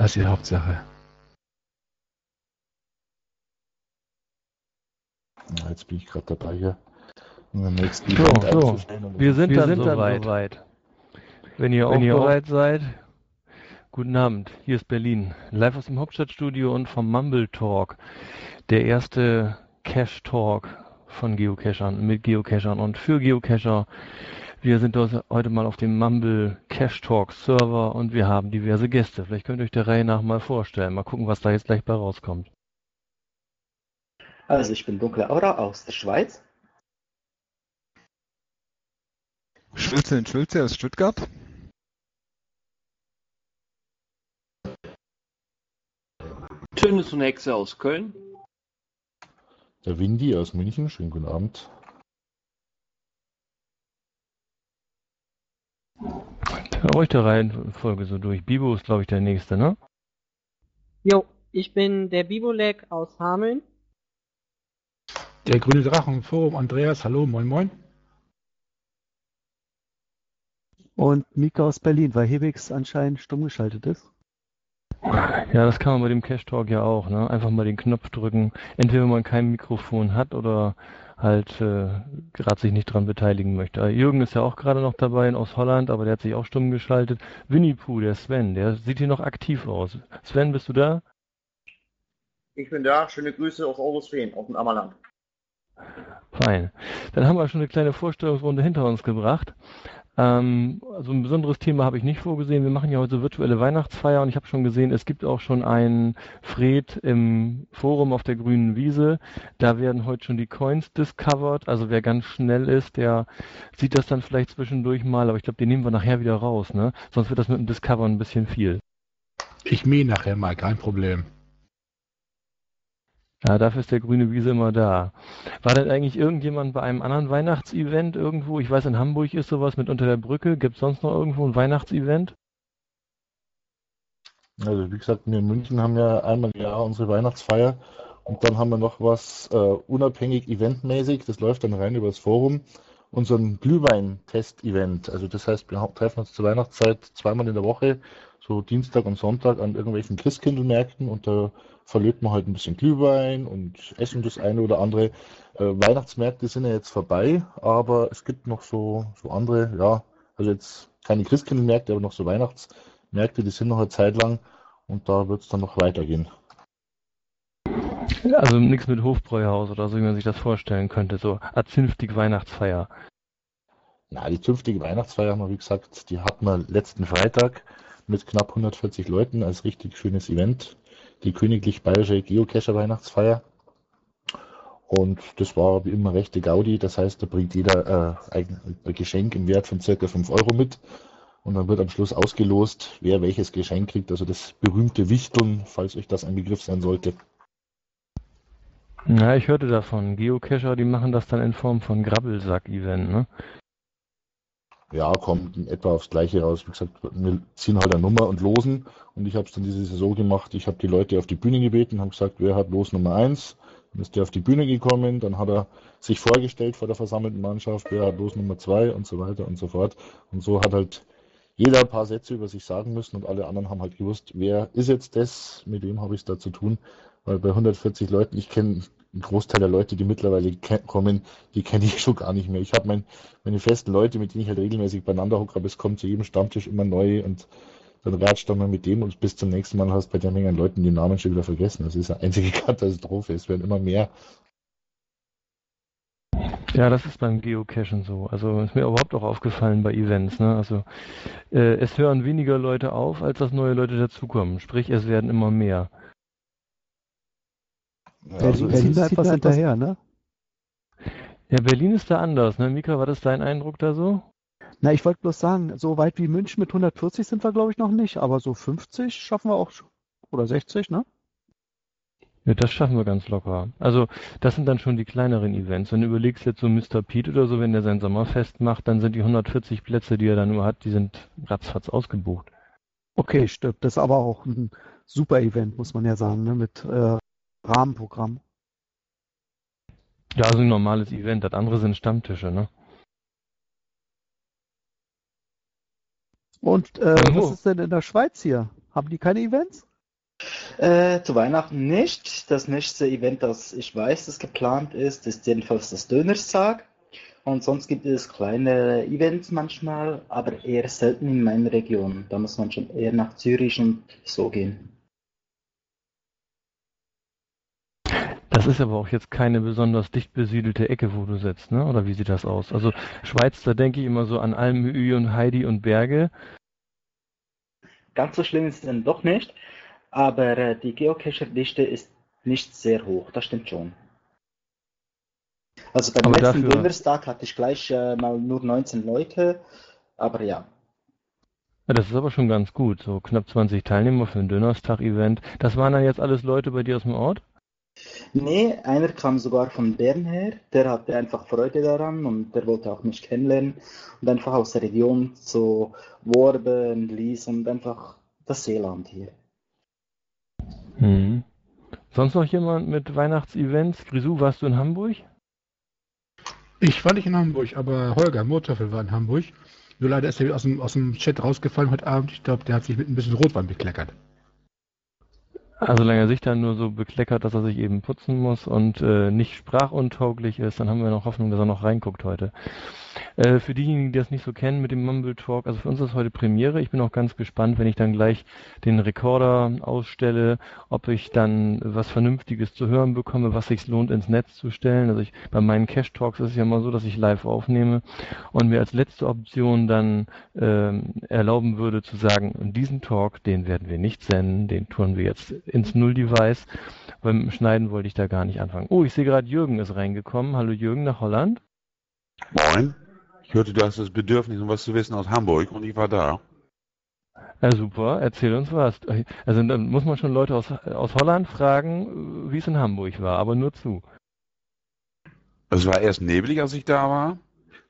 Das ist die Hauptsache. Jetzt bin ich gerade dabei hier. Um nächsten so, so. Wir sind, Wir dann, sind soweit. soweit. Wenn ihr Wenn auch bereit auch seid, guten Abend. Hier ist Berlin. Live aus dem Hauptstadtstudio und vom Mumble Talk. Der erste Cache Talk von Geocachern, mit Geocachern und für Geocacher. Wir sind heute mal auf dem Mumble Cache Talk Server und wir haben diverse Gäste. Vielleicht könnt ihr euch der Reihe nach mal vorstellen. Mal gucken, was da jetzt gleich bei rauskommt. Also ich bin Dunkle Aura aus der Schweiz. Schulze in Schulze aus Stuttgart. Tönes und Hexe aus Köln. Der Windy aus München. Schönen guten Abend. Ruhig der Reihenfolge so durch. Bibo ist, glaube ich, der nächste, ne? Jo, ich bin der Bibolek aus Hameln. Der grüne Drachen Forum, Andreas, hallo, moin moin. Und Mika aus Berlin, weil Hebix anscheinend stumm geschaltet ist. Ja, das kann man bei dem Cash Talk ja auch, ne? Einfach mal den Knopf drücken. Entweder wenn man kein Mikrofon hat oder halt äh, gerade sich nicht dran beteiligen möchte. Äh, Jürgen ist ja auch gerade noch dabei aus Holland, aber der hat sich auch stumm geschaltet. Winnie Pooh, der Sven, der sieht hier noch aktiv aus. Sven, bist du da? Ich bin da. Schöne Grüße aus Augustin, auf dem Ammerland. Fein. Dann haben wir schon eine kleine Vorstellungsrunde hinter uns gebracht. Ähm, also ein besonderes Thema habe ich nicht vorgesehen. Wir machen ja heute virtuelle Weihnachtsfeier und ich habe schon gesehen, es gibt auch schon einen Fred im Forum auf der grünen Wiese. Da werden heute schon die Coins discovered. Also wer ganz schnell ist, der sieht das dann vielleicht zwischendurch mal, aber ich glaube, den nehmen wir nachher wieder raus, ne? Sonst wird das mit dem Discover ein bisschen viel. Ich mähe nachher mal, kein Problem. Ja, dafür ist der grüne Wiese immer da. War denn eigentlich irgendjemand bei einem anderen Weihnachtsevent irgendwo? Ich weiß, in Hamburg ist sowas mit unter der Brücke. Gibt es sonst noch irgendwo ein Weihnachtsevent? Also wie gesagt, wir in München haben ja einmal im Jahr unsere Weihnachtsfeier und dann haben wir noch was äh, unabhängig eventmäßig, das läuft dann rein über das Forum, unseren Glühwein-Test-Event. Also das heißt, wir treffen uns zur Weihnachtszeit zweimal in der Woche, so Dienstag und Sonntag an irgendwelchen Christkindlmärkten und da verlöten wir halt ein bisschen Glühwein und essen das eine oder andere. Äh, Weihnachtsmärkte sind ja jetzt vorbei, aber es gibt noch so, so andere, ja, also jetzt keine Christkindlmärkte, aber noch so Weihnachtsmärkte, die sind noch eine Zeit lang und da wird es dann noch weitergehen. Also nichts mit Hofbräuhaus oder so, wie man sich das vorstellen könnte, so eine zünftige Weihnachtsfeier. Na, die zünftige Weihnachtsfeier haben wir, wie gesagt, die hatten wir letzten Freitag mit knapp 140 Leuten als richtig schönes Event die Königlich Bayerische Geocacher Weihnachtsfeier. Und das war wie immer rechte Gaudi. Das heißt, da bringt jeder äh, ein Geschenk im Wert von circa 5 Euro mit. Und dann wird am Schluss ausgelost, wer welches Geschenk kriegt. Also das berühmte Wichteln, falls euch das ein Begriff sein sollte. Ja, ich hörte davon. Geocacher, die machen das dann in Form von Grabbelsack-Event, ne? Ja, kommt in etwa aufs Gleiche raus. Wie gesagt, wir ziehen halt eine Nummer und losen. Und ich habe es dann diese Saison gemacht. Ich habe die Leute auf die Bühne gebeten, habe gesagt, wer hat Los Nummer 1? Dann ist der auf die Bühne gekommen, dann hat er sich vorgestellt vor der versammelten Mannschaft, wer hat Los Nummer 2 und so weiter und so fort. Und so hat halt jeder ein paar Sätze über sich sagen müssen und alle anderen haben halt gewusst, wer ist jetzt das, mit wem habe ich es da zu tun. Weil bei 140 Leuten, ich kenne ein Großteil der Leute, die mittlerweile kommen, die kenne ich schon gar nicht mehr. Ich habe mein, meine festen Leute, mit denen ich halt regelmäßig beieinander hocke, aber es kommt zu jedem Stammtisch immer neu und dann ratscht du mal mit dem und bis zum nächsten Mal hast du bei der Menge an Leuten die Namen schon wieder vergessen. Das ist eine einzige Katastrophe. Es werden immer mehr. Ja, das ist beim Geocachen so. Also ist mir überhaupt auch aufgefallen bei Events. Ne? Also äh, es hören weniger Leute auf, als dass neue Leute dazukommen. Sprich, es werden immer mehr. Ja, also Berlin ist etwas hinterher, ne? Ja, Berlin ist da anders, ne? Mika, war das dein Eindruck da so? Na, ich wollte bloß sagen, so weit wie München mit 140 sind wir, glaube ich, noch nicht, aber so 50 schaffen wir auch schon. Oder 60, ne? Ja, das schaffen wir ganz locker. Also, das sind dann schon die kleineren Events. Wenn du überlegst jetzt so Mr. Pete oder so, wenn der sein Sommerfest macht, dann sind die 140 Plätze, die er dann nur hat, die sind ratzfatz ausgebucht. Okay, stimmt. Das ist aber auch ein super Event, muss man ja sagen, ne? mit äh, Rahmenprogramm. Ja, also ein normales Event. Das andere sind Stammtische, ne? Und äh, was ist denn in der Schweiz hier? Haben die keine Events? Äh, zu Weihnachten nicht. Das nächste Event, das ich weiß, das geplant ist, ist jedenfalls das Dönerstag. Und sonst gibt es kleine Events manchmal, aber eher selten in meiner Region. Da muss man schon eher nach Zürich und so gehen. Das ist aber auch jetzt keine besonders dicht besiedelte Ecke, wo du sitzt, ne? Oder wie sieht das aus? Also Schweiz, da denke ich immer so an Almü und Heidi und Berge. Ganz so schlimm ist es dann doch nicht, aber äh, die Geocacher-Dichte ist nicht sehr hoch, das stimmt schon. Also beim Aber letzten dafür- Donnerstag hatte ich gleich äh, mal nur 19 Leute, aber ja. Ja, das ist aber schon ganz gut. So knapp 20 Teilnehmer für ein Dönerstag-Event. Das waren dann jetzt alles Leute bei dir aus dem Ort? Nee, einer kam sogar von Bern her, der hatte einfach Freude daran und der wollte auch mich kennenlernen und einfach aus der Region so Worben, Lies und einfach das Seeland hier. Hm. Sonst noch jemand mit Weihnachtsevents? Grisou, warst du in Hamburg? Ich war nicht in Hamburg, aber Holger Murtöffel war in Hamburg. Nur leider ist er wieder aus dem, aus dem Chat rausgefallen heute Abend. Ich glaube, der hat sich mit ein bisschen Rotwein bekleckert. Also solange er sich dann nur so bekleckert, dass er sich eben putzen muss und äh, nicht sprachuntauglich ist, dann haben wir noch Hoffnung, dass er noch reinguckt heute. Äh, für diejenigen, die das nicht so kennen mit dem Mumble Talk, also für uns ist heute Premiere. Ich bin auch ganz gespannt, wenn ich dann gleich den Rekorder ausstelle, ob ich dann was Vernünftiges zu hören bekomme, was sich lohnt ins Netz zu stellen. Also ich, bei meinen Cash Talks ist es ja immer so, dass ich live aufnehme und mir als letzte Option dann ähm, erlauben würde zu sagen, diesen Talk, den werden wir nicht senden, den tun wir jetzt ins Null-Device. Beim Schneiden wollte ich da gar nicht anfangen. Oh, ich sehe gerade, Jürgen ist reingekommen. Hallo Jürgen nach Holland. Moin. Ich hörte, du hast das Bedürfnis, um was zu wissen aus Hamburg und ich war da. Ja, super, erzähl uns was. Also dann muss man schon Leute aus, aus Holland fragen, wie es in Hamburg war, aber nur zu. Es war erst neblig, als ich da war.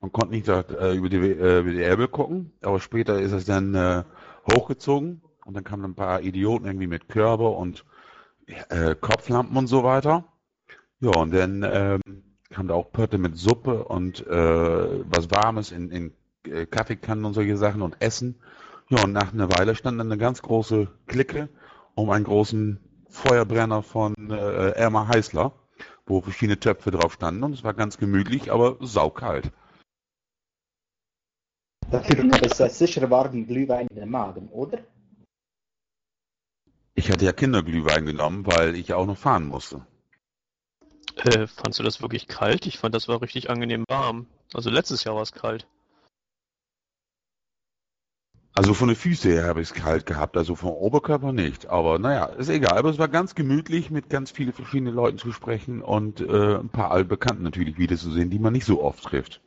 Man konnte nicht da, äh, über, die, äh, über die Elbe gucken, aber später ist es dann äh, hochgezogen und dann kamen ein paar Idioten irgendwie mit Körbe und äh, Kopflampen und so weiter. Ja, und dann ähm, kam da auch Pötte mit Suppe und äh, was Warmes in, in äh, Kaffeekannen und solche Sachen und Essen. Ja, und nach einer Weile stand dann eine ganz große Clique um einen großen Feuerbrenner von äh, Erma Heißler, wo verschiedene Töpfe drauf standen und es war ganz gemütlich, aber saukalt. Dafür gab es äh, sicher warmen Glühwein in den Magen, oder? Ich hatte ja Kinderglühwein genommen, weil ich ja auch noch fahren musste. Äh, fandst du das wirklich kalt? Ich fand, das war richtig angenehm warm. Also letztes Jahr war es kalt. Also von den Füßen her habe ich es kalt gehabt, also vom Oberkörper nicht. Aber naja, ist egal. Aber es war ganz gemütlich, mit ganz vielen verschiedenen Leuten zu sprechen und äh, ein paar Altbekannten natürlich wiederzusehen, die man nicht so oft trifft.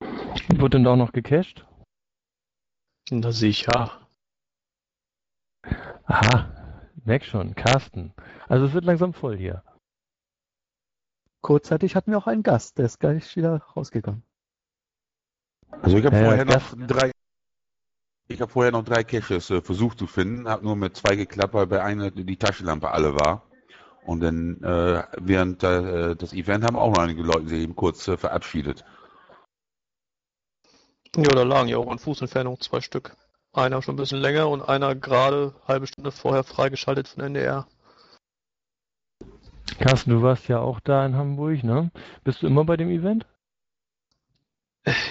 Wurde denn da auch noch gecached? Na sicher. Aha, merk schon, Carsten. Also es wird langsam voll hier. Kurzzeitig hatten wir auch einen Gast, der ist gleich wieder rausgegangen. Also ich habe Ja, vorher das- noch drei ich habe vorher noch drei Caches äh, versucht zu finden, habe nur mit zwei geklappt, weil bei einer die Taschenlampe alle war. Und dann äh, während äh, das Event haben auch noch einige Leute sich eben kurz äh, verabschiedet. Ja, da lagen ja auch an Fußentfernung zwei Stück. Einer schon ein bisschen länger und einer gerade halbe Stunde vorher freigeschaltet von NDR. Carsten, du warst ja auch da in Hamburg, ne? Bist du immer bei dem Event?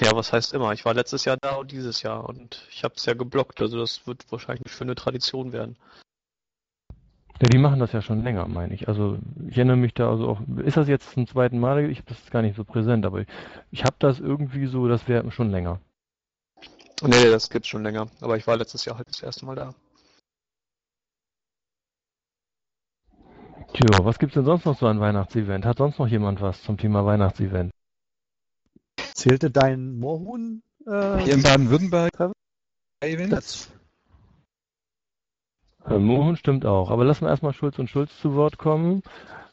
Ja, was heißt immer? Ich war letztes Jahr da und dieses Jahr und ich habe es ja geblockt, also das wird wahrscheinlich eine schöne Tradition werden. Ja, die machen das ja schon länger, meine ich. Also ich erinnere mich da also auch, ist das jetzt zum zweiten Mal? Ich das gar nicht so präsent, aber ich, ich habe das irgendwie so, das wäre schon länger. Nee, das gibt's schon länger, aber ich war letztes Jahr halt das erste Mal da. Tja, was gibt's denn sonst noch so an Weihnachtsevent? Hat sonst noch jemand was zum Thema Weihnachtsevent? Zählte dein Moorhuhn? Äh, Hier in Baden-Württemberg Äh, Mohun stimmt auch, aber lassen wir erstmal Schulz und Schulz zu Wort kommen.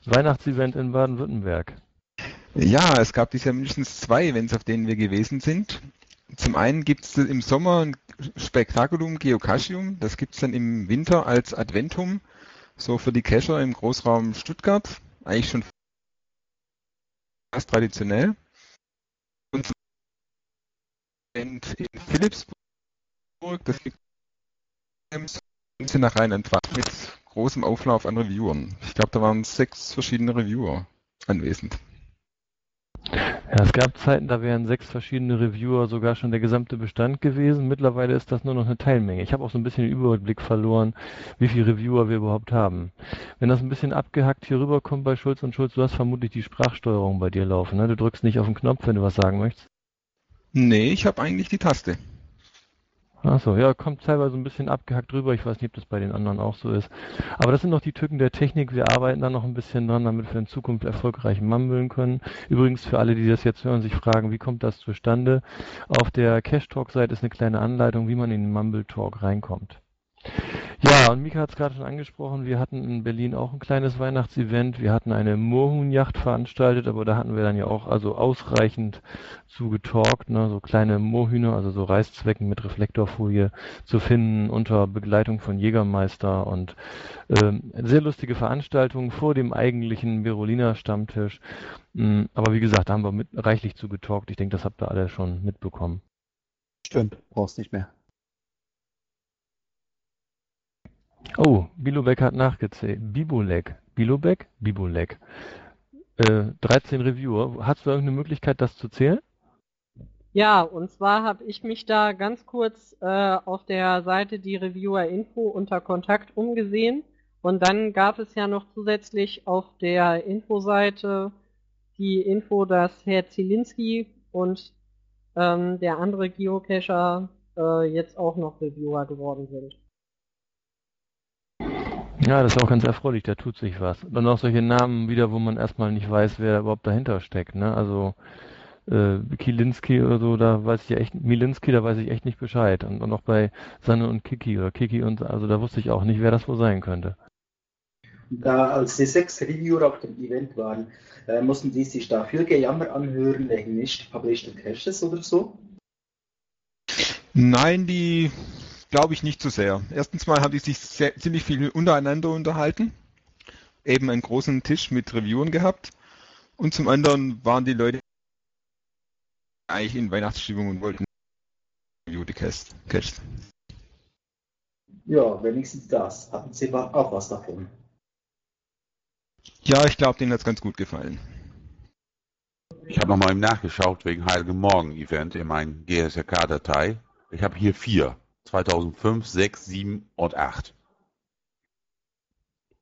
Weihnachtsevent in Baden-Württemberg. Ja, es gab bisher mindestens zwei Events, auf denen wir gewesen sind. Zum einen gibt es im Sommer ein Spektakulum Geocaching. Das gibt es dann im Winter als Adventum, so für die Cacher im Großraum Stuttgart. Eigentlich schon fast traditionell. Und zum in Philipsburg, das gibt sind nach Rheinland-Pfalz mit großem Auflauf an Reviewern. Ich glaube, da waren sechs verschiedene Reviewer anwesend. Ja, es gab Zeiten, da wären sechs verschiedene Reviewer sogar schon der gesamte Bestand gewesen. Mittlerweile ist das nur noch eine Teilmenge. Ich habe auch so ein bisschen den Überblick verloren, wie viele Reviewer wir überhaupt haben. Wenn das ein bisschen abgehackt hier rüberkommt bei Schulz und Schulz, du hast vermutlich die Sprachsteuerung bei dir laufen. Ne? Du drückst nicht auf den Knopf, wenn du was sagen möchtest. Nee, ich habe eigentlich die Taste. Achso, ja, kommt teilweise ein bisschen abgehackt rüber. Ich weiß nicht, ob das bei den anderen auch so ist. Aber das sind noch die Tücken der Technik. Wir arbeiten da noch ein bisschen dran, damit wir in Zukunft erfolgreich mumbeln können. Übrigens für alle, die das jetzt hören, sich fragen, wie kommt das zustande? Auf der Cash Talk Seite ist eine kleine Anleitung, wie man in den Mumble Talk reinkommt. Ja, und Mika hat es gerade schon angesprochen, wir hatten in Berlin auch ein kleines Weihnachtsevent. Wir hatten eine Moorhuhnjacht veranstaltet, aber da hatten wir dann ja auch also ausreichend zu getalkt, ne? so kleine Moorhühner, also so Reißzwecken mit Reflektorfolie zu finden unter Begleitung von Jägermeister und ähm, sehr lustige Veranstaltungen vor dem eigentlichen Beroliner Stammtisch. Mhm, aber wie gesagt, da haben wir mit reichlich zu getalkt. Ich denke, das habt ihr alle schon mitbekommen. Stimmt, brauchst nicht mehr. Oh, Bilobek hat nachgezählt. Bibolek. Bilobek? Bibolek. Äh, 13 Reviewer. Hast du irgendeine Möglichkeit, das zu zählen? Ja, und zwar habe ich mich da ganz kurz äh, auf der Seite die Reviewer Info unter Kontakt umgesehen. Und dann gab es ja noch zusätzlich auf der Infoseite die Info, dass Herr Zielinski und ähm, der andere Geocacher äh, jetzt auch noch Reviewer geworden sind. Ja, das ist auch ganz erfreulich, da tut sich was. Und auch solche Namen wieder, wo man erstmal nicht weiß, wer überhaupt dahinter steckt. Ne? Also äh, Kielinski oder so, da weiß ich echt, Milinski, da weiß ich echt nicht Bescheid. Und, und auch bei Sanne und Kiki oder Kiki und also da wusste ich auch nicht, wer das wohl sein könnte. Da als die sechs Reviewer auf dem Event waren, äh, mussten die sich da viel Gejammer anhören wegen nicht published caches oder so? Nein, die glaube ich nicht so sehr. Erstens mal haben die sich sehr, ziemlich viel untereinander unterhalten, eben einen großen Tisch mit Reviewern gehabt und zum anderen waren die Leute eigentlich in Weihnachtsstimmung und wollten Review die Cast. Ja, wenigstens das. Hatten Sie auch was davon? Ja, ich glaube, denen hat es ganz gut gefallen. Ich habe nochmal nachgeschaut wegen Heiligen Morgen Event in meinen GSRK-Datei. Ich habe hier vier. 2005, 6, 7 und 8.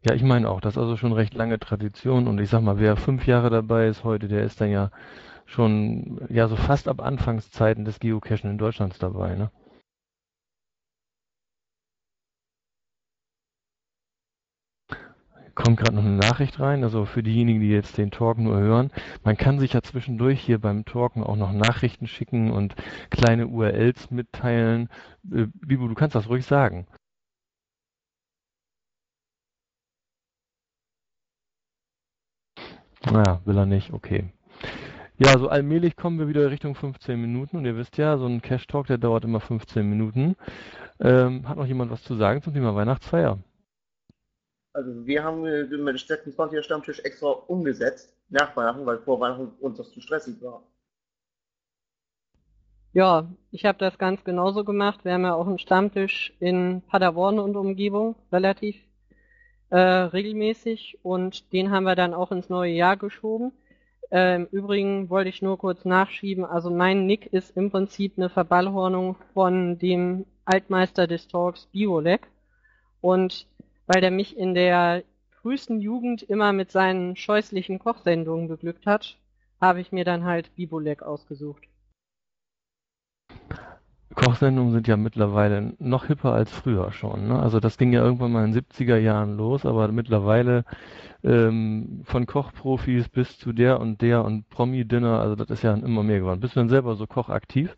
Ja, ich meine auch, das ist also schon recht lange Tradition und ich sag mal, wer fünf Jahre dabei ist heute, der ist dann ja schon ja so fast ab Anfangszeiten des Geocachen in Deutschland dabei, ne? Kommt gerade noch eine Nachricht rein, also für diejenigen, die jetzt den Talk nur hören. Man kann sich ja zwischendurch hier beim Talken auch noch Nachrichten schicken und kleine URLs mitteilen. Äh, Bibu, du kannst das ruhig sagen. Naja, will er nicht, okay. Ja, so allmählich kommen wir wieder Richtung 15 Minuten und ihr wisst ja, so ein Cash Talk, der dauert immer 15 Minuten. Ähm, hat noch jemand was zu sagen zum Thema Weihnachtsfeier? Also wir haben dem 26er Stammtisch extra umgesetzt, nach Weihnachten, weil vor Weihnachten uns das zu stressig war. Ja, ich habe das ganz genauso gemacht. Wir haben ja auch einen Stammtisch in Paderborn und Umgebung, relativ äh, regelmäßig und den haben wir dann auch ins neue Jahr geschoben. Äh, Im Übrigen wollte ich nur kurz nachschieben, also mein Nick ist im Prinzip eine Verballhornung von dem Altmeister des Talks Biolek und weil der mich in der frühesten Jugend immer mit seinen scheußlichen Kochsendungen beglückt hat, habe ich mir dann halt Bibolek ausgesucht. Kochsendungen sind ja mittlerweile noch hipper als früher schon. Ne? Also das ging ja irgendwann mal in den 70er Jahren los, aber mittlerweile ähm, von Kochprofis bis zu der und der und Promi-Dinner, also das ist ja immer mehr geworden. Bist du denn selber so kochaktiv?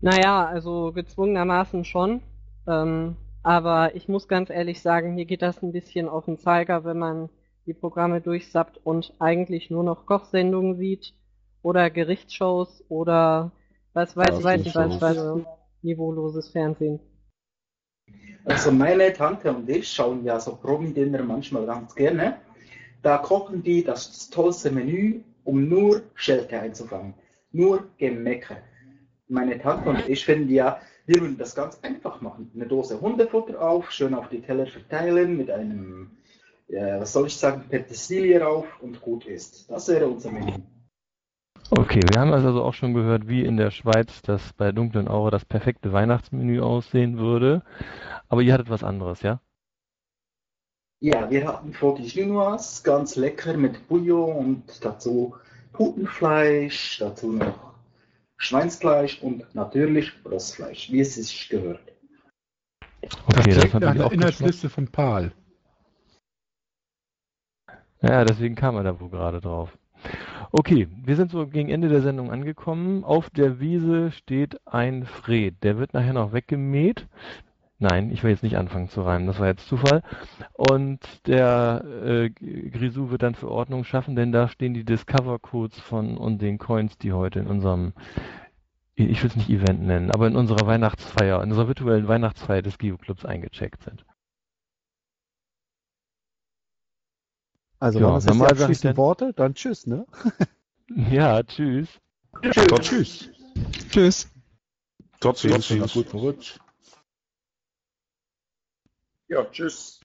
Naja, also gezwungenermaßen schon. Ähm, aber ich muss ganz ehrlich sagen, mir geht das ein bisschen auf den Zeiger, wenn man die Programme durchsappt und eigentlich nur noch Kochsendungen sieht oder Gerichtsshows oder was weiß, weiß ich, was, was, niveauloses Fernsehen. Also meine Tante und ich schauen ja so Promi-Dinner manchmal ganz gerne. Da kochen die das tollste Menü, um nur Schelte einzufangen. Nur Gemecke. Meine Tante und ich finden ja, wir würden das ganz einfach machen. Eine Dose Hundefutter auf, schön auf die Teller verteilen mit einem, ja, was soll ich sagen, Petersilie rauf und gut ist. Das wäre unser Menü. Okay, wir haben also auch schon gehört, wie in der Schweiz das bei dunklen Aure das perfekte Weihnachtsmenü aussehen würde. Aber ihr hattet was anderes, ja? Ja, wir hatten Frotti Chinoise, ganz lecker mit Bouillon und dazu Putenfleisch, dazu noch Schweinsfleisch und natürlich Rossfleisch, wie es sich gehört. Okay, das hat mich eine auch Inhaltsliste von Pal. Ja, deswegen kam er da wohl gerade drauf. Okay, wir sind so gegen Ende der Sendung angekommen. Auf der Wiese steht ein Fred. Der wird nachher noch weggemäht. Nein, ich will jetzt nicht anfangen zu reimen, das war jetzt Zufall. Und der äh, Grisou wird dann für Ordnung schaffen, denn da stehen die Discover-Codes von und den Coins, die heute in unserem, ich will es nicht Event nennen, aber in unserer Weihnachtsfeier, in unserer virtuellen Weihnachtsfeier des Geoclubs eingecheckt sind. Also Ja, waren das jetzt die abschließenden Worte? Dann tschüss, ne? Ja, tschüss. Tschüss. tschüss. Tschüss. Trotzdem, Trotzdem guten Rutsch. Ja, tschüss.